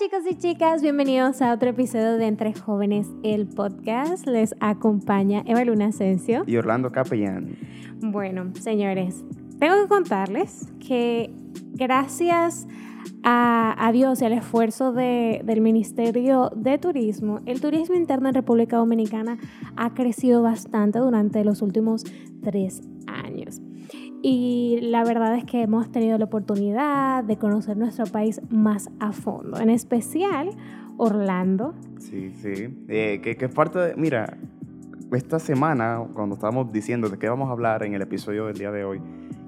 chicos y chicas, bienvenidos a otro episodio de Entre Jóvenes, el podcast. Les acompaña Eva Luna Asensio. Y Orlando Capellán. Bueno, señores, tengo que contarles que gracias a, Dios y al esfuerzo del Ministerio de Turismo, el turismo interno en República Dominicana ha crecido bastante durante los últimos tres años. Y la verdad es que hemos tenido la oportunidad de conocer nuestro país más a fondo, en especial Orlando. Sí, sí. Eh, que, es parte de, mira, esta semana, cuando estábamos diciendo de qué vamos a hablar en el episodio del día de hoy,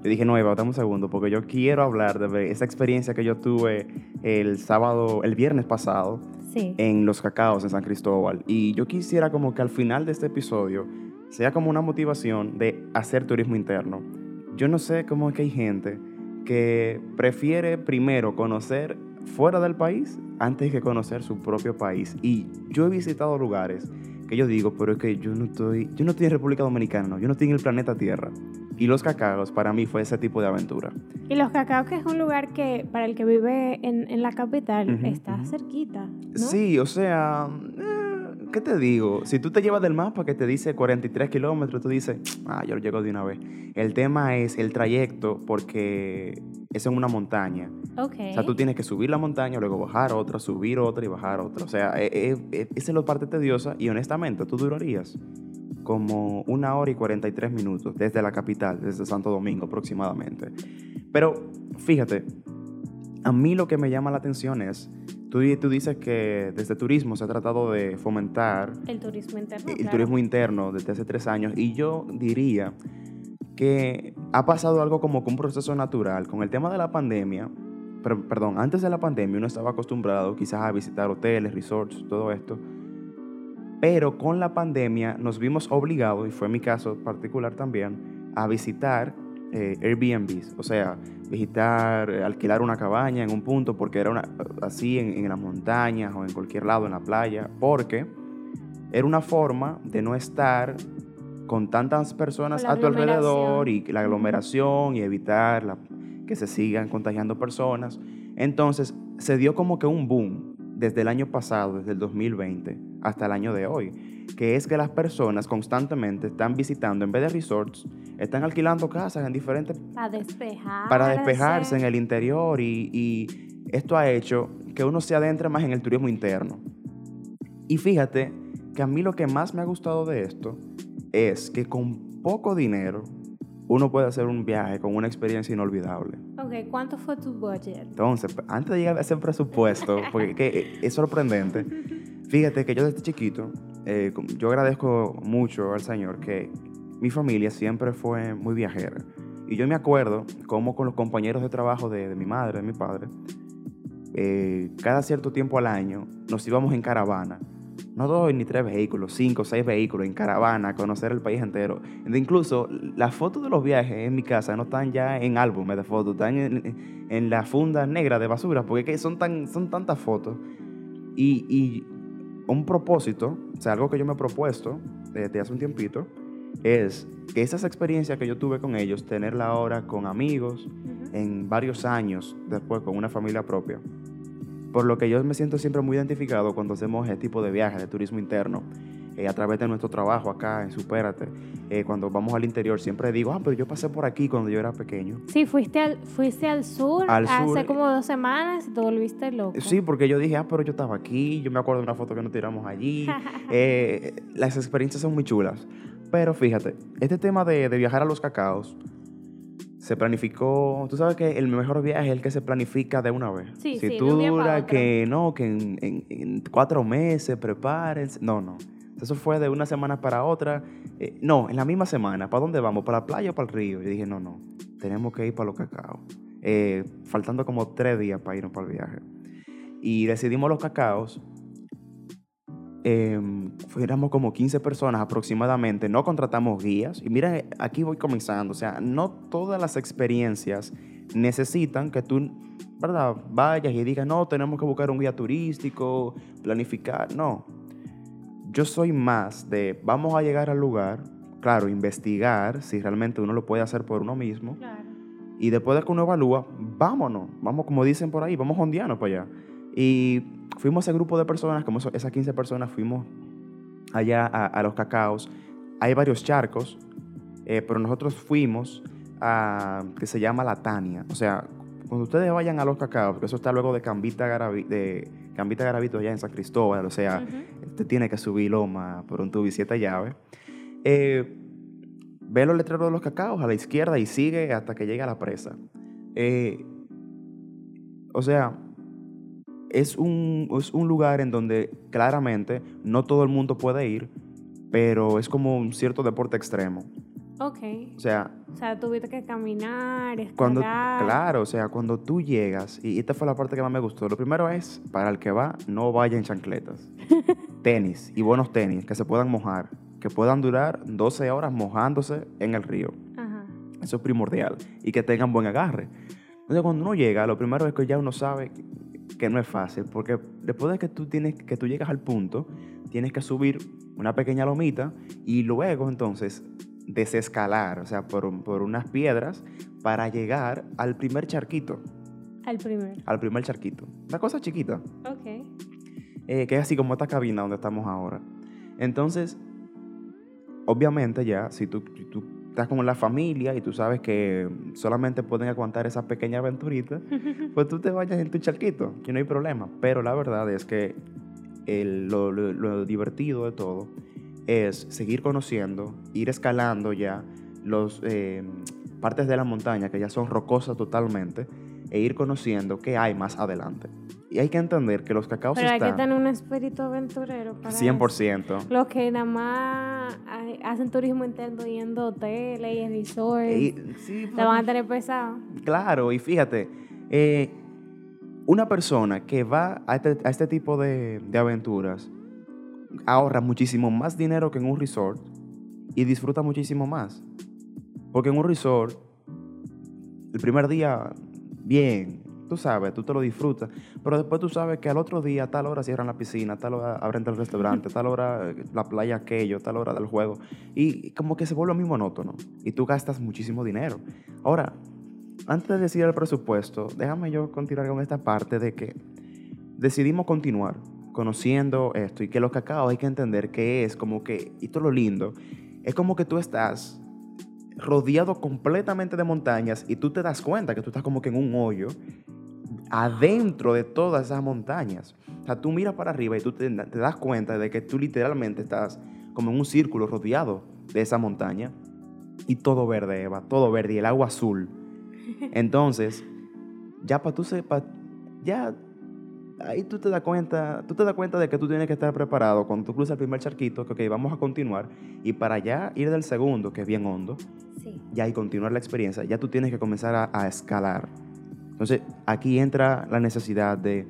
yo dije, no, Eva, dame un segundo, porque yo quiero hablar de esa experiencia que yo tuve el sábado, el viernes pasado, en Los Cacaos, en San Cristóbal. Y yo quisiera como que al final de este episodio sea como una motivación de hacer turismo interno yo no sé cómo es que hay gente que prefiere primero conocer fuera del país antes que conocer su propio país. Y yo he visitado lugares que yo digo, pero es que yo no estoy, yo no estoy en República Dominicana, yo no estoy en el planeta Tierra. Y Los Cacaos para mí fue ese tipo de aventura. Y Los Cacaos que es un lugar que para el que vive en, la capital está cerquita. Sí, o sea... ¿qué te digo? Si tú te llevas del mapa que te dice 43 kilómetros, tú dices, ah, yo lo llego de una vez. El tema es el trayecto porque es en una montaña. Ok. O sea, tú tienes que subir la montaña, luego bajar otra, subir otra y bajar otra. O sea, e, e, e, esa es la parte tediosa y honestamente tú durarías como una hora y 43 minutos desde la capital, desde Santo Domingo aproximadamente. Pero fíjate, a mí lo que me llama la atención es Tú, dices que desde turismo se ha tratado de fomentar el turismo interno. El turismo interno desde hace tres años. Y yo diría que ha pasado algo como con un proceso natural. Con el tema de la pandemia, perdón, antes de la pandemia uno estaba acostumbrado quizás a visitar hoteles, resorts, todo esto. Pero con la pandemia nos vimos obligados, y fue mi caso particular también, a visitar eh, Airbnbs, o sea, visitar, eh, alquilar una cabaña en un punto porque era una, así en, en las montañas o en cualquier lado, en la playa, porque era una forma de no estar con tantas personas a tu alrededor y la aglomeración y evitar la, que se sigan contagiando personas. Entonces se dio como que un boom desde el año pasado, desde el 2020 hasta el año de hoy, que es que las personas constantemente están visitando, en vez de resorts, están alquilando casas en diferentes... Para despejar. Para despejarse en el interior y, y esto ha hecho que uno se adentre más en el turismo interno. Y fíjate que a mí lo que más me ha gustado de esto es que con poco dinero uno puede hacer un viaje con una experiencia inolvidable. Ok, ¿cuánto fue tu budget? Entonces, antes de llegar a ese presupuesto, porque es sorprendente, fíjate que yo desde chiquito, eh, yo agradezco mucho al Señor que mi familia siempre fue muy viajera. Y yo me acuerdo cómo con los compañeros de trabajo de, mi madre, de mi padre, eh, cada cierto tiempo al año nos íbamos en caravana no dos ni tres vehículos, cinco, seis vehículos en caravana, a conocer el país entero. Incluso las fotos de los viajes en mi casa no están ya en álbumes de fotos, están en, la funda negra de basura, porque son, tan, son tantas fotos. Y, un propósito, o sea, algo que yo me he propuesto desde hace un tiempito, es que esas experiencias que yo tuve con ellos, tenerla ahora con amigos, en varios años después con una familia propia por lo que yo me siento siempre muy identificado cuando hacemos este tipo de viajes de turismo interno. Eh, a través de nuestro trabajo acá en Supérate, eh, cuando vamos al interior, siempre digo, ah, pero yo pasé por aquí cuando yo era pequeño. Sí, fuiste al, fuiste al sur hace como dos semanas y te volviste loco. Sí, porque yo dije, ah, pero yo estaba aquí, yo me acuerdo de una foto que nos tiramos allí. Eh, las experiencias son muy chulas. Pero fíjate, este tema de, de viajar a los cacaos, se planificó, tú sabes que el mejor viaje es el que se planifica de una vez. Sí, si tú duras que no, que en, cuatro meses prepárense, no, no. Eso fue de una semana para otra. Eh, no, en la misma semana. ¿Para dónde vamos? ¿Para la playa o para el río? Y dije, no, no, tenemos que ir para los cacaos. Eh, faltando como tres días para irnos para el viaje. Y decidimos los cacaos eh, fuéramos como 15 personas aproximadamente, no contratamos guías. Y mira, aquí voy comenzando, o sea, no todas las experiencias necesitan que tú, ¿verdad? Vayas y digas, no, tenemos que buscar un guía turístico, planificar, no. Yo soy más de, vamos a llegar al lugar, claro, investigar si realmente uno lo puede hacer por uno mismo. Y después de que uno evalúa, vámonos, vamos como dicen por ahí, vamos hondianos para allá. Y fuimos ese grupo de personas, como esas 15 personas, fuimos allá a, los cacaos. Hay varios charcos, eh, pero nosotros fuimos a, que se llama La Tania. O sea, cuando ustedes vayan a los cacaos, que eso está luego de Cambita, de Cambita Garavito allá en San Cristóbal, o sea, usted tiene que subir loma por un tubo y siete llaves. Eh, ve los letreros de los cacaos a la izquierda y sigue hasta que llegue a la presa. Eh, o sea, es un, es un lugar en donde claramente no todo el mundo puede ir, pero es como un cierto deporte extremo. Ok. O sea... O sea, tuviste que caminar, escalar. Cuando, claro, o sea, cuando tú llegas, y esta fue la parte que más me gustó, lo primero es, para el que va, no vaya en chancletas. tenis, y buenos tenis, que se puedan mojar, que puedan durar 12 horas mojándose en el río. Ajá. Eso es primordial. Y que tengan buen agarre. Entonces, cuando uno llega, lo primero es que ya uno sabe que no es fácil, porque después de que tú, tienes, que tú llegas al punto, tienes que subir una pequeña lomita y luego entonces desescalar, o sea, por, por unas piedras para llegar al primer charquito. Al primer. Al primer charquito. Una cosa chiquita. Ok. Eh, que es así como esta cabina donde estamos ahora. Entonces, obviamente ya, si tú, tú estás como en la familia y tú sabes que solamente pueden aguantar esa pequeña aventurita, pues tú te vayas en tu charquito, que no hay problema. Pero la verdad es que lo, divertido de todo es seguir conociendo, ir escalando ya los eh, partes de la montaña que ya son rocosas totalmente e ir conociendo qué hay más adelante. Y hay que entender que los cacaos Pero hay que tener un espíritu aventurero para 100%. Los que nada más hacen turismo interno yendo a hoteles y resorts, te van a tener pesado. Claro, y fíjate, eh, una persona que va a este, este tipo de, de aventuras ahorra muchísimo más dinero que en un resort y disfruta muchísimo más. Porque en un resort, el primer día, bien, tú sabes, tú te lo disfrutas, pero después tú sabes que al otro día, a tal hora cierran la piscina, a tal hora abren el restaurante, a tal hora eh, la playa aquello, a tal hora del juego, y como que se vuelve muy monótono, y tú gastas muchísimo dinero. Ahora, antes de decir el presupuesto, déjame yo continuar con esta parte de que decidimos continuar conociendo esto y que los cacao hay que entender que es como que, y todo lo lindo, es como que tú estás rodeado completamente de montañas y tú te das cuenta que tú estás como que en un hoyo adentro de todas esas montañas. O sea, tú miras para arriba y tú te, das cuenta de que tú literalmente estás como en un círculo rodeado de esa montaña y todo verde, Eva, todo verde y el agua azul. Entonces, ya para tú sepas, ya ahí tú te das cuenta, tú te das cuenta de que tú tienes que estar preparado cuando tú cruzas el primer charquito, que ok, vamos a continuar, y para ya ir del segundo, que es bien hondo, ya y continuar la experiencia, ya tú tienes que comenzar a, escalar. Entonces, aquí entra la necesidad de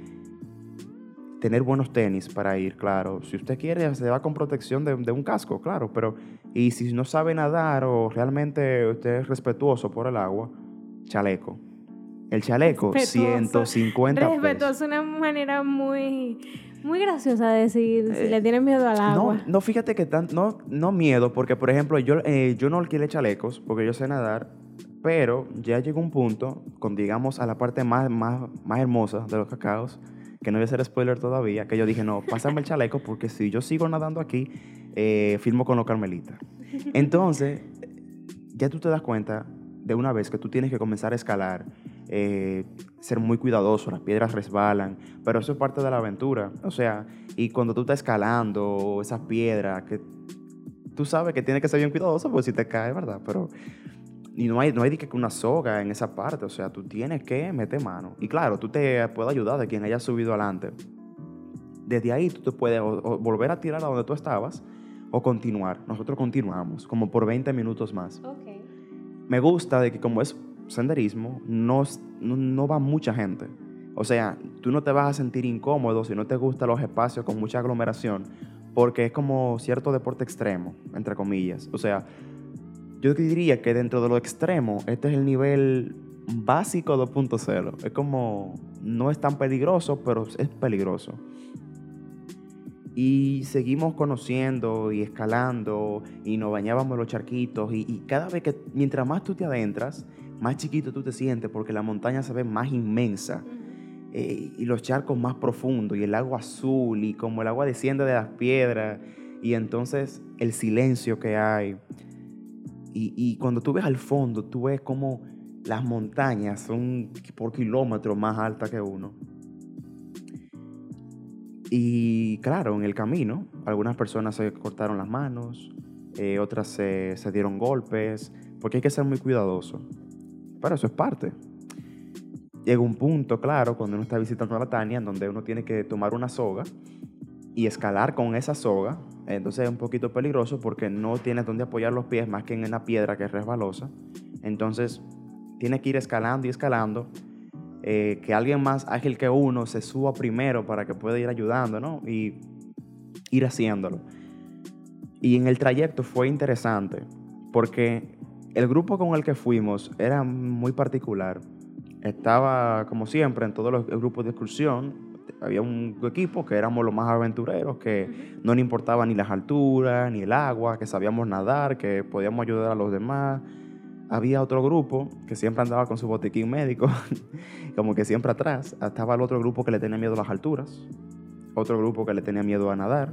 tener buenos tenis para ir, claro. Si usted quiere, se va con protección de, de, un casco, claro, pero y si no sabe nadar o realmente usted es respetuoso por el agua, chaleco. El chaleco, 150 Respetuoso es una manera muy, muy graciosa de decir si le eh, tienes miedo al agua. No, no fíjate que tan, no, no miedo, porque por ejemplo, yo, eh, yo no alquilé chalecos porque yo sé nadar, pero ya llegó un punto, con digamos a la parte más, más, más hermosa de los cacaos, que no voy a hacer spoiler todavía, que yo dije, no, pásame el chaleco porque si yo sigo nadando aquí, eh, filmo con los carmelitas. Entonces, ya tú te das cuenta de una vez que tú tienes que comenzar a escalar eh, ser muy cuidadoso, las piedras resbalan, pero eso es parte de la aventura. O sea, y cuando tú estás escalando esas piedras, que tú sabes que tienes que ser bien cuidadoso porque si te cae, ¿verdad? Pero y no hay, no hay que una soga en esa parte, o sea, tú tienes que meter mano. Y claro, tú te puedes ayudar de quien haya subido adelante. Desde ahí tú te puedes volver a tirar a donde tú estabas o continuar. Nosotros continuamos, como por 20 minutos más. Me gusta de que como es senderismo no, no, va mucha gente. O sea, tú no te vas a sentir incómodo si no te gustan los espacios con mucha aglomeración, porque es como cierto deporte extremo, entre comillas. O sea, yo diría que dentro de lo extremo, este es el nivel básico 2.0. Es como, no es tan peligroso, pero es peligroso. Y seguimos conociendo y escalando y nos bañábamos los charquitos y cada vez que, mientras más tú te adentras, más chiquito tú te sientes porque la montaña se ve más inmensa. eh, y los charcos más profundos y el agua azul y como el agua desciende de las piedras y entonces el silencio que hay. Y, y cuando tú ves al fondo, tú ves como las montañas son por kilómetros más altas que uno. Y claro, en el camino, algunas personas se cortaron las manos, eh, otras se, se, dieron golpes, porque hay que ser muy cuidadoso. Pero eso es parte. Llega un punto, claro, cuando uno está visitando la Tania, en donde uno tiene que tomar una soga y escalar con esa soga. Entonces es un poquito peligroso porque no tienes donde apoyar los pies más que en una piedra que es resbalosa. Entonces tiene que ir escalando y escalando. Eh, que alguien más ágil que uno se suba primero para que pueda ir ayudando, ¿no? Y ir haciéndolo. Y en el trayecto fue interesante porque el grupo con el que fuimos era muy particular. Estaba, como siempre, en todos los grupos de excursión, había un equipo que éramos los más aventureros, que no nos importaba ni las alturas, ni el agua, que sabíamos nadar, que podíamos ayudar a los demás había otro grupo que siempre andaba con su botiquín médico, como que siempre atrás. Estaba el otro grupo que le tenía miedo a las alturas, otro grupo que le tenía miedo a nadar,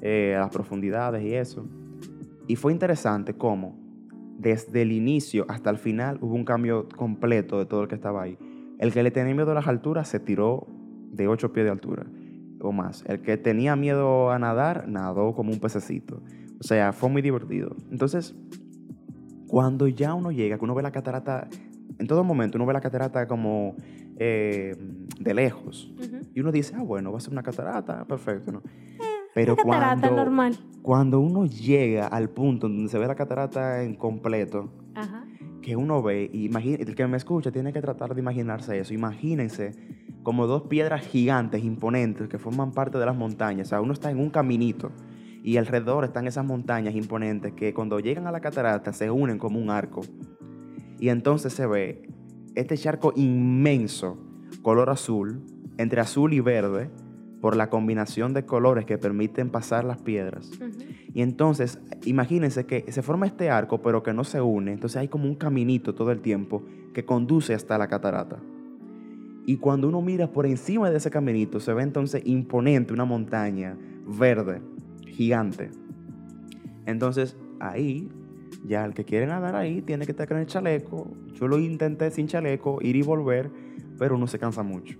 eh, a las profundidades y eso. Y fue interesante cómo desde el inicio hasta el final hubo un cambio completo de todo el que estaba ahí. El que le tenía miedo a las alturas se tiró de 8 pies de altura o más. El que tenía miedo a nadar, nadó como un pececito. O sea, fue muy divertido. Entonces, cuando ya uno llega, que uno ve la catarata, en todo momento uno ve la catarata como eh, de lejos. Y uno dice, ah, bueno, va a ser una catarata, perfecto, ¿no? Pero catarata cuando, normal. cuando uno llega al punto donde se ve la catarata en completo, que uno ve, y el que me escucha tiene que tratar de imaginarse eso. Imagínense como dos piedras gigantes, imponentes, que forman parte de las montañas. O sea, uno está en un caminito y alrededor están esas montañas imponentes que cuando llegan a la catarata se unen como un arco. Y entonces se ve este charco inmenso, color azul, entre azul y verde, por la combinación de colores que permiten pasar las piedras. Y entonces, imagínense que se forma este arco, pero que no se une. Entonces hay como un caminito todo el tiempo que conduce hasta la catarata. Y cuando uno mira por encima de ese caminito, se ve entonces imponente una montaña verde gigante. Entonces, ahí, ya el que quiere nadar ahí tiene que estar con el chaleco. Yo lo intenté sin chaleco, ir y volver, pero uno se cansa mucho.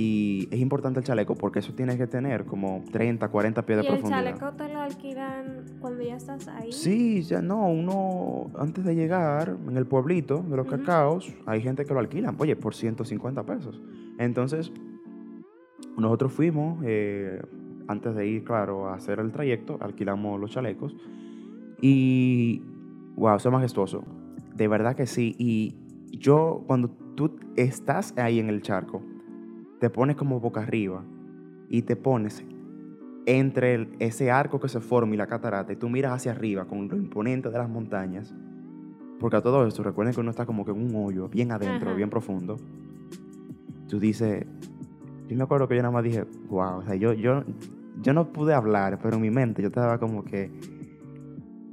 Y es importante el chaleco porque eso tiene que tener como 30, 40 pies de profundidad. ¿Y el chaleco te lo alquilan cuando ya estás ahí? Sí, ya no, uno antes de llegar en el pueblito de los cacaos, hay gente que lo alquilan, oye, por 150 pesos. Entonces, nosotros fuimos, eh, antes de ir, claro, a hacer el trayecto, alquilamos los chalecos. Y, wow, eso es majestuoso. De verdad que sí. Y yo, cuando tú estás ahí en el charco, te pones como boca arriba y te pones entre ese arco que se forma y la catarata y tú miras hacia arriba con lo imponente de las montañas. Porque a todo esto, recuerden que uno está como que en un hoyo, bien adentro, bien profundo. Tú dices, yo me acuerdo que yo nada más dije, wow, o sea, yo, yo yo no pude hablar, pero en mi mente yo estaba como que,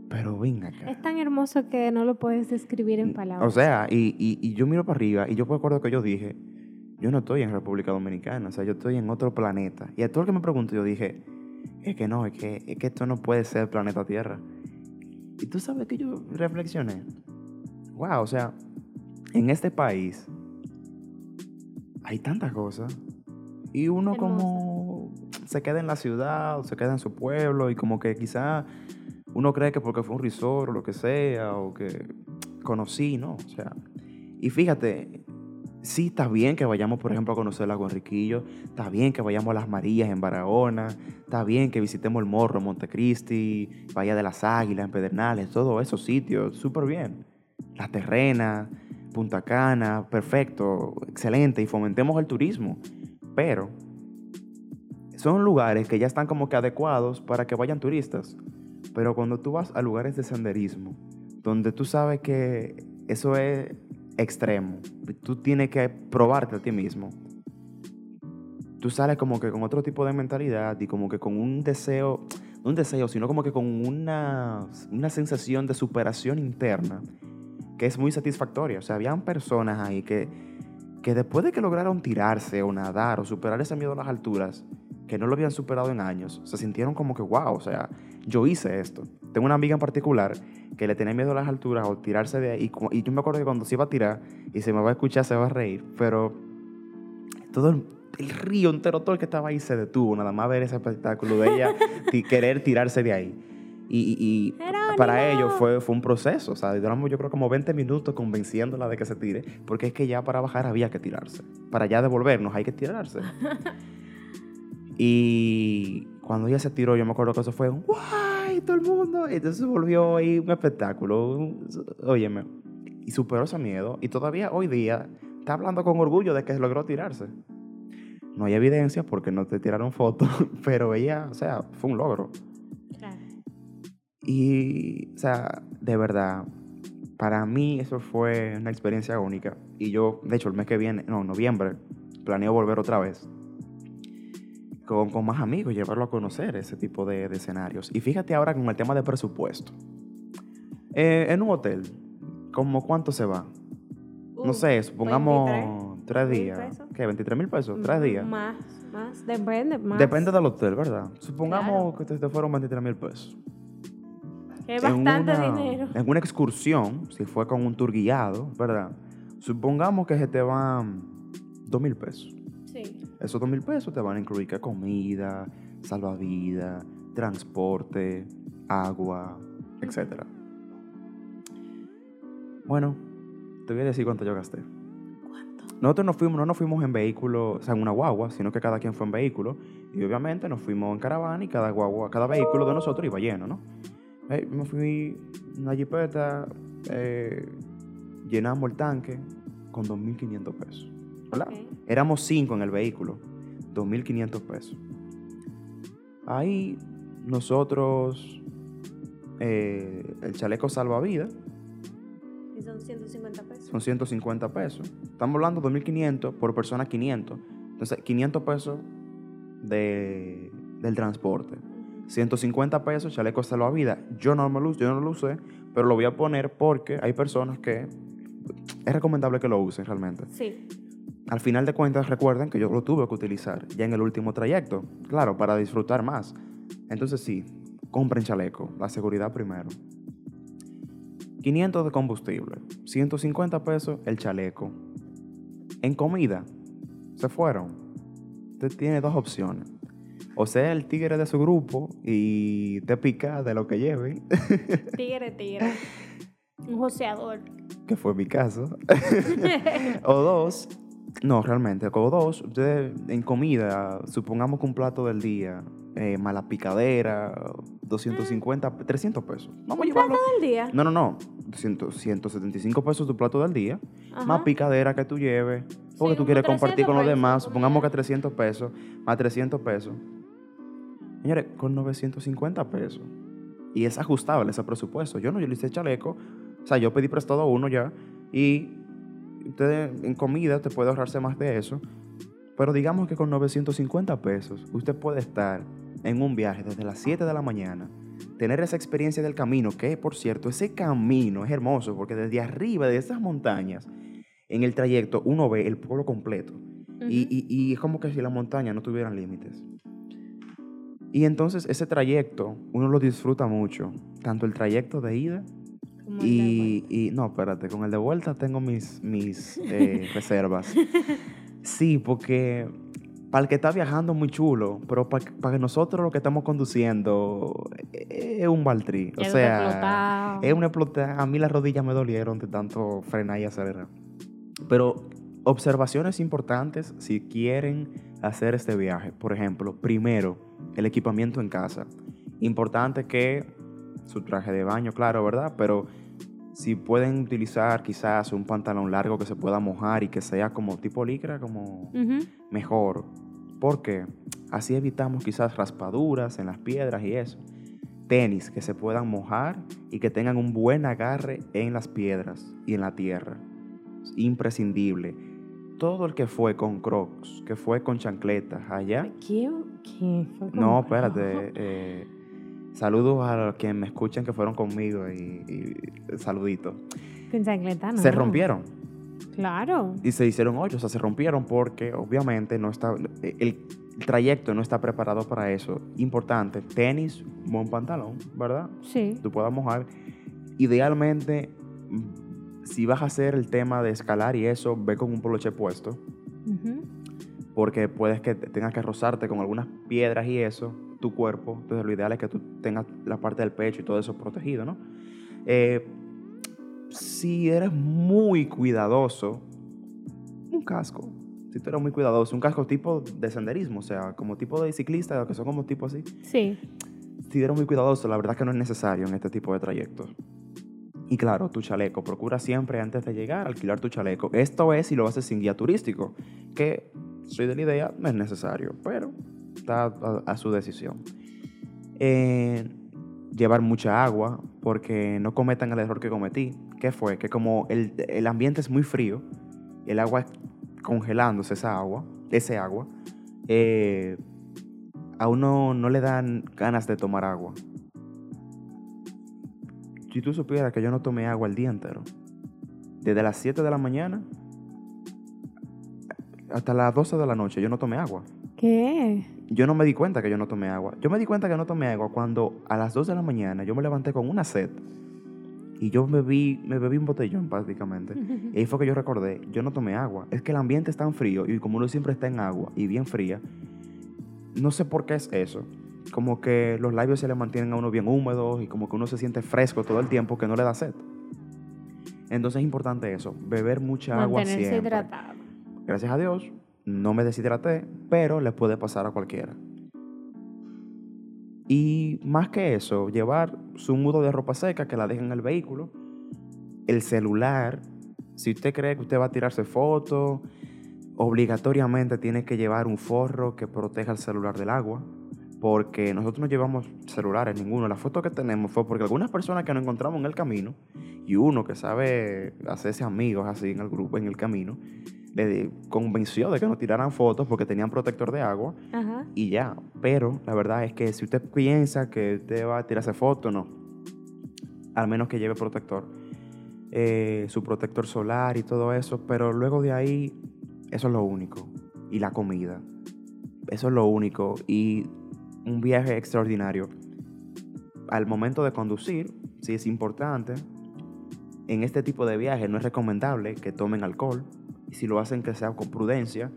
pero venga acá. Es tan hermoso que no lo puedes describir en palabras. O sea, y, y, yo miro para arriba y yo me acuerdo que yo dije, yo no estoy en República Dominicana, o sea, yo estoy en otro planeta. Y a todo el que me preguntó, yo dije, es que no, es que, es que esto no puede ser planeta Tierra. Y tú sabes que yo reflexioné, wow, o sea, en este país hay tantas cosas. Y uno como se queda en la ciudad o se queda en su pueblo y como que quizá uno cree que porque fue un resort o lo que sea o que conocí, ¿no? O sea, y fíjate, sí está bien que vayamos, por ejemplo, a conocer Lago Enriquillo, está bien que vayamos a Las Marías en Barahona, está bien que visitemos el Morro Montecristi, Bahía de las Águilas en Pedernales, todos esos sitios, súper bien. La Terrena, Punta Cana, perfecto, excelente, y fomentemos el turismo. Pero son lugares que ya están como que adecuados para que vayan turistas. Pero cuando tú vas a lugares de senderismo, donde tú sabes que eso es extremo, tú tienes que probarte a ti mismo. Tú sales como que con otro tipo de mentalidad y como que con un deseo, no un deseo, sino como que con una, una sensación de superación interna que es muy satisfactoria. O sea, habían personas ahí que que después de que lograron tirarse o nadar o superar ese miedo a las alturas, que no lo habían superado en años, se sintieron como que, wow, o sea, yo hice esto. Tengo una amiga en particular que le tenía miedo a las alturas o tirarse de ahí. Y, yo me acuerdo que cuando se iba a tirar y se me va a escuchar, se va a reír. Pero todo el, río entero, todo el que estaba ahí se detuvo, nada más ver ese espectáculo de ella querer tirarse de ahí. Y, para ellos fue, fue un proceso, o sea, duramos yo creo como 20 minutos convenciéndola de que se tire, porque es que ya para bajar había que tirarse. Para ya devolvernos hay que tirarse. y cuando ella se tiró, yo me acuerdo que eso fue un ¡guay! Todo el mundo. Y entonces volvió ahí un espectáculo. Óyeme. Y superó ese miedo. Y todavía hoy día está hablando con orgullo de que logró tirarse. No hay evidencia porque no te tiraron fotos, pero ella, o sea, fue un logro. Y, o sea, de verdad, para mí eso fue una experiencia única. Y yo, de hecho, el mes que viene, no, noviembre, planeo volver otra vez. Con, con más amigos, llevarlo a conocer ese tipo de, de, escenarios. Y fíjate ahora con el tema de presupuesto. Eh, en un hotel, ¿cómo cuánto se va? no sé, supongamos tres días. ¿Qué? ¿23 mil pesos? ¿Tres días? Más, más. Depende, más. Depende del hotel, ¿verdad? Supongamos que te, fueron 23 mil pesos. Es bastante dinero. En una excursión, si fue con un tour guiado, ¿verdad? Supongamos que se te van 2 mil pesos. Sí. Esos 2 mil pesos te van a incluir que comida, salvavidas, transporte, agua, etc. Bueno, te voy a decir cuánto yo gasté. ¿Cuánto? Nosotros no fuimos, no nos fuimos en vehículo, o sea, en una guagua, sino que cada quien fue en vehículo. Y obviamente nos fuimos en caravana y cada guagua, cada vehículo de nosotros iba lleno, ¿no? me fui una jipeta, eh, llenamos el tanque con 2.500 pesos. ¿Verdad? Éramos cinco en el vehículo, 2.500 pesos. Ahí nosotros, eh, el chaleco salvavidas. Y son 150 pesos. Son 150 pesos. Estamos hablando de 2.500 por persona 500. Entonces, 500 pesos de, del transporte. 150 pesos, chaleco salvavidas. Yo no, me lo, yo no lo usé, pero lo voy a poner porque hay personas que es recomendable que lo usen realmente. Sí. Al final de cuentas, recuerden que yo lo tuve que utilizar ya en el último trayecto, claro, para disfrutar más. Entonces sí, compren chaleco, la seguridad primero. 500 de combustible, 150 pesos el chaleco. En comida, se fueron. Usted tiene dos opciones o sea el tigre de su grupo y te pica de lo que lleve. Tigre, tigre. Un joseador. Que fue mi caso. o dos, no, realmente, o dos, ustedes en comida, supongamos que un plato del día, eh, mala picadera, 250, 300 pesos. Vamos ¿Un plato del día? No, no, no. 175 pesos tu plato del día, más picadera que tú lleves, porque tú quieres compartir con los demás, supongamos que 300 pesos, más 300 pesos. Señores, con 950 pesos. Y es ajustable ese presupuesto. Yo no, yo le hice chaleco. O sea, yo pedí prestado uno ya. Y usted en comida te puede ahorrarse más de eso. Pero digamos que con 950 pesos usted puede estar en un viaje desde las 7 de la mañana, tener esa experiencia del camino, que por cierto, ese camino es hermoso porque desde arriba de esas montañas, en el trayecto, uno ve el pueblo completo. y, y, es como que si las montañas no tuvieran límites. Y entonces ese trayecto uno lo disfruta mucho, tanto el trayecto de ida y, y, no, espérate, con el de vuelta tengo mis, mis eh, reservas. Sí, porque para el que está viajando muy chulo, pero para, para nosotros lo que estamos conduciendo eh, es un baltrí. O sea, es una explotada. A mí las rodillas me dolieron de tanto frenar y acelerar. Pero observaciones importantes si quieren hacer este viaje. Por ejemplo, primero, el equipamiento en casa. Importante que su traje de baño, claro, ¿verdad? Pero si pueden utilizar quizás un pantalón largo que se pueda mojar y que sea como tipo licra, como mejor. Porque así evitamos quizás raspaduras en las piedras y eso. Tenis que se puedan mojar y que tengan un buen agarre en las piedras y en la tierra. imprescindible todo el que fue con crocs, que fue con chancletas allá. ¿Qué? ¿Qué? Fue con no, espérate. Eh, saludos a los que me escuchan que fueron conmigo y, y saluditos. No. Se rompieron. Claro. Y se hicieron hoyos, o sea, se rompieron porque obviamente no está, el, trayecto no está preparado para eso. Importante, tenis, buen pantalón, ¿verdad? Sí. Tú puedas mojar. Idealmente, si vas a hacer el tema de escalar y eso, ve con un poloche puesto. Porque puedes que tengas que rozarte con algunas piedras y eso, tu cuerpo. Entonces lo ideal es que tú tengas la parte del pecho y todo eso protegido, ¿no? Eh, si eres muy cuidadoso, un casco. Si tú eres muy cuidadoso, un casco tipo de senderismo, o sea, como tipo de ciclista, que son como tipo así. Sí. Si eres muy cuidadoso, la verdad que no es necesario en este tipo de trayectos. Y claro, tu chaleco. Procura siempre antes de llegar alquilar tu chaleco. Esto es si lo haces sin guía turístico, que soy de la idea, no es necesario, pero está a, su decisión. Eh, llevar mucha agua, porque no cometan el error que cometí. ¿Qué fue? Que como el, el ambiente es muy frío, el agua congelándose, esa agua, ese agua, eh, a uno no le dan ganas de tomar agua. Si tú supieras que yo no tomé agua el día entero, desde las 7 de la mañana hasta las 12 de la noche, yo no tomé agua. ¿Qué? Yo no me di cuenta que yo no tomé agua. Yo me di cuenta que no tomé agua cuando a las 2 de la mañana yo me levanté con una sed. Y yo me bebí, me bebí un botellón prácticamente. y ahí fue que yo recordé, yo no tomé agua. Es que el ambiente es tan frío y como uno siempre está en agua y bien fría, no sé por qué es eso. Como que los labios se le mantienen a uno bien húmedos y como que uno se siente fresco todo el tiempo que no le da sed. Entonces es importante eso, beber mucha agua siempre. hidratado. Gracias a Dios, no me deshidraté, pero le puede pasar a cualquiera. Y más que eso, llevar su mudo de ropa seca que la dejen en el vehículo, el celular, si usted cree que usted va a tirarse fotos, obligatoriamente tiene que llevar un forro que proteja el celular del agua, porque nosotros no llevamos celulares ninguno. La foto que tenemos fue porque algunas personas que nos encontramos en el camino y uno que sabe hacerse amigos así en el grupo, en el camino, le convenció de que no tiraran fotos porque tenían protector de agua y ya. Pero la verdad es que si usted piensa que usted va a tirarse fotos, no. Al menos que lleve protector. Eh, su protector solar y todo eso. Pero luego de ahí, eso es lo único. Y la comida. Eso es lo único. Y un viaje extraordinario. Al momento de conducir, sí es importante. En este tipo de viaje no es recomendable que tomen alcohol y si lo hacen que sea con prudencia,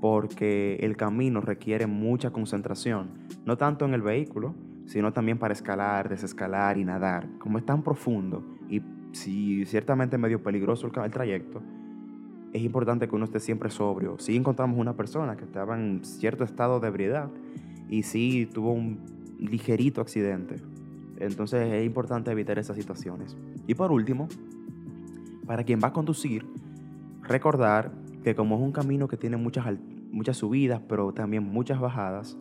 porque el camino requiere mucha concentración, no tanto en el vehículo, sino también para escalar, desescalar y nadar. Como es tan profundo y si ciertamente medio peligroso el, trayecto, es importante que uno esté siempre sobrio. Si encontramos una persona que estaba en cierto estado de ebriedad y sí tuvo un ligerito accidente, entonces es importante evitar esas situaciones. Y por último, para quien va a conducir, recordar que como es un camino que tiene muchas, muchas subidas, pero también muchas bajadas,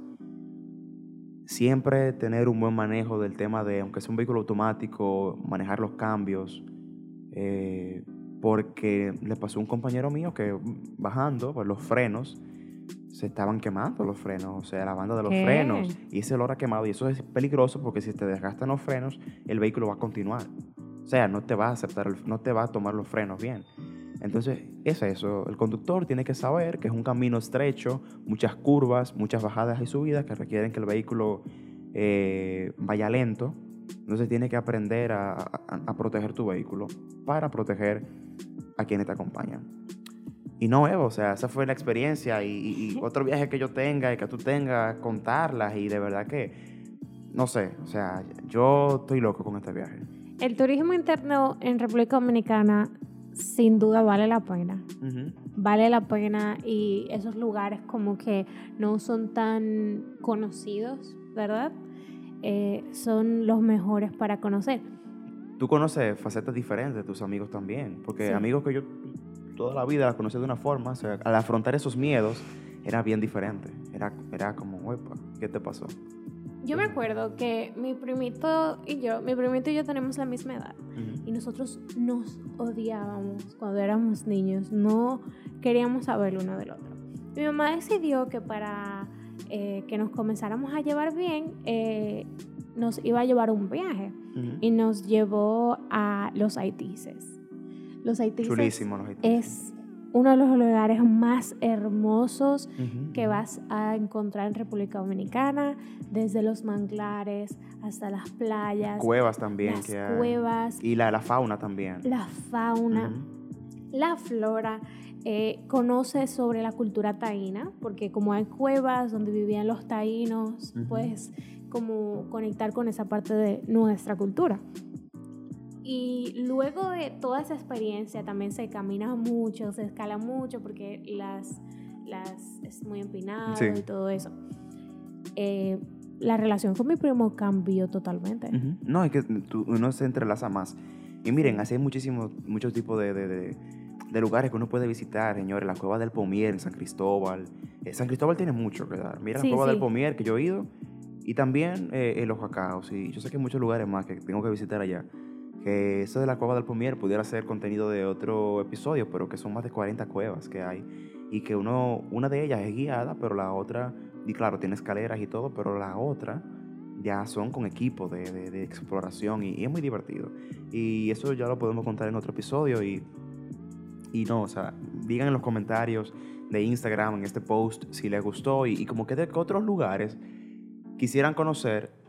siempre tener un buen manejo del tema de, aunque sea un vehículo automático, manejar los cambios. Eh, porque le pasó a un compañero mío que bajando, pues los frenos, se estaban quemando los frenos, o sea, la banda de los frenos, y ese olor ha quemado. Y eso es peligroso porque si te desgastan los frenos, el vehículo va a continuar. O sea, no te va a aceptar, no te va a tomar los frenos bien. Entonces, es eso. El conductor tiene que saber que es un camino estrecho, muchas curvas, muchas bajadas y subidas que requieren que el vehículo eh, vaya lento. Entonces, tiene que aprender a, proteger tu vehículo para proteger a quienes te acompañan. Y no, Evo, o sea, esa fue la experiencia y, y otro viaje que yo tenga y que tú tengas, contarlas y de verdad que, no sé, o sea, yo estoy loco con este viaje. El turismo interno en República Dominicana sin duda vale la pena. Vale la pena y esos lugares como que no son tan conocidos, ¿verdad? Eh, son los mejores para conocer. Tú conoces facetas diferentes de tus amigos también, porque amigos que yo toda la vida las conocí de una forma, o sea, al afrontar esos miedos era bien diferente. Era, era como, ¿qué te pasó? Yo me acuerdo que mi primito y yo, mi primito y yo tenemos la misma edad nosotros nos odiábamos cuando éramos niños, no queríamos saber uno del otro. Mi mamá decidió que para eh, que nos comenzáramos a llevar bien, eh, nos iba a llevar un viaje y nos llevó a los Haitises. Los Haitises Chulísimo, los es uno de los lugares más hermosos que vas a encontrar en República Dominicana, desde los manglares hasta las playas. Cuevas también. Las que hay. cuevas. Y la, la fauna también. La fauna, la flora. Eh, conoce sobre la cultura taína, porque como hay cuevas donde vivían los taínos, puedes como conectar con esa parte de nuestra cultura. Y luego de toda esa experiencia también se camina mucho, se escala mucho porque las, las es muy empinado y todo eso. Eh, la relación con mi primo cambió totalmente. No, es que uno se entrelaza más. Y miren, así hay muchísimos, muchos tipos de, de, de, lugares que uno puede visitar, señores. La cueva del Pomier en San Cristóbal. Eh, San Cristóbal tiene mucho que dar. Mira la cueva del Pomier que yo he ido. Y también eh, los Jacaos. Y yo sé que hay muchos lugares más que tengo que visitar allá que eso de la cueva del Pomier pudiera ser contenido de otro episodio, pero que son más de 40 cuevas que hay y que uno, una de ellas es guiada, pero la otra, y claro, tiene escaleras y todo, pero la otra ya son con equipo de, de, exploración y, es muy divertido. Y eso ya lo podemos contar en otro episodio y, y no, o sea, digan en los comentarios de Instagram, en este post, si les gustó y, y como que de otros lugares quisieran conocer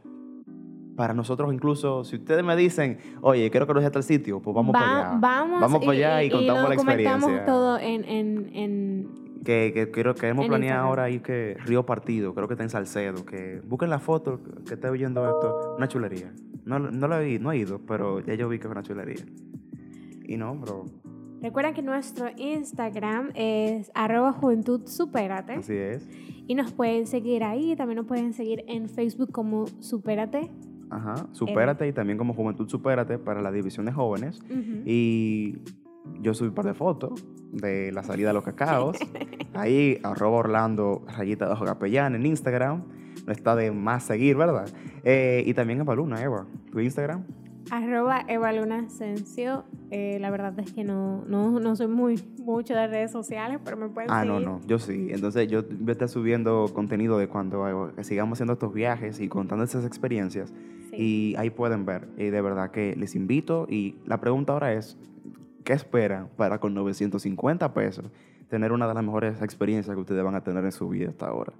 para nosotros incluso, si ustedes me dicen, oye, quiero que nos tal sitio, pues vamos para allá. Vamos, vamos para allá y, contamos la experiencia. Todo en... en, en que, que, quiero, queremos planear ahora ahí que Río Partido, creo que está en Salcedo, que busquen la foto que está oyendo esto, una chulería. No, no la he, no he ido, pero ya yo vi que es una chulería. Y no, bro. Recuerden que nuestro Instagram es arroba juventud Así es. Y nos pueden seguir ahí, también nos pueden seguir en Facebook como Supérate Ajá, Supérate y también como Juventud Supérate para la división de jóvenes. Y yo subí un par de fotos de la salida de los cacaos. Ahí, arroba Orlando, rayita de capellán en Instagram. No está de más seguir, ¿verdad? Eh, y también Eva Luna, Eva, tu Instagram. Arroba Eva Luna eh, la verdad es que no, no, no, soy muy mucho de redes sociales, pero me pueden Ah, no, no, yo sí. Entonces yo voy a estar subiendo contenido de cuando sigamos haciendo estos viajes y contando esas experiencias. Y ahí pueden ver. Y de verdad que les invito. Y la pregunta ahora es, ¿qué esperan para con 950 pesos tener una de las mejores experiencias que ustedes van a tener en su vida hasta ahora?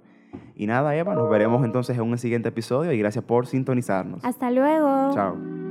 Y nada, Eva, nos veremos entonces en un siguiente episodio y gracias por sintonizarnos. Hasta luego. Chao.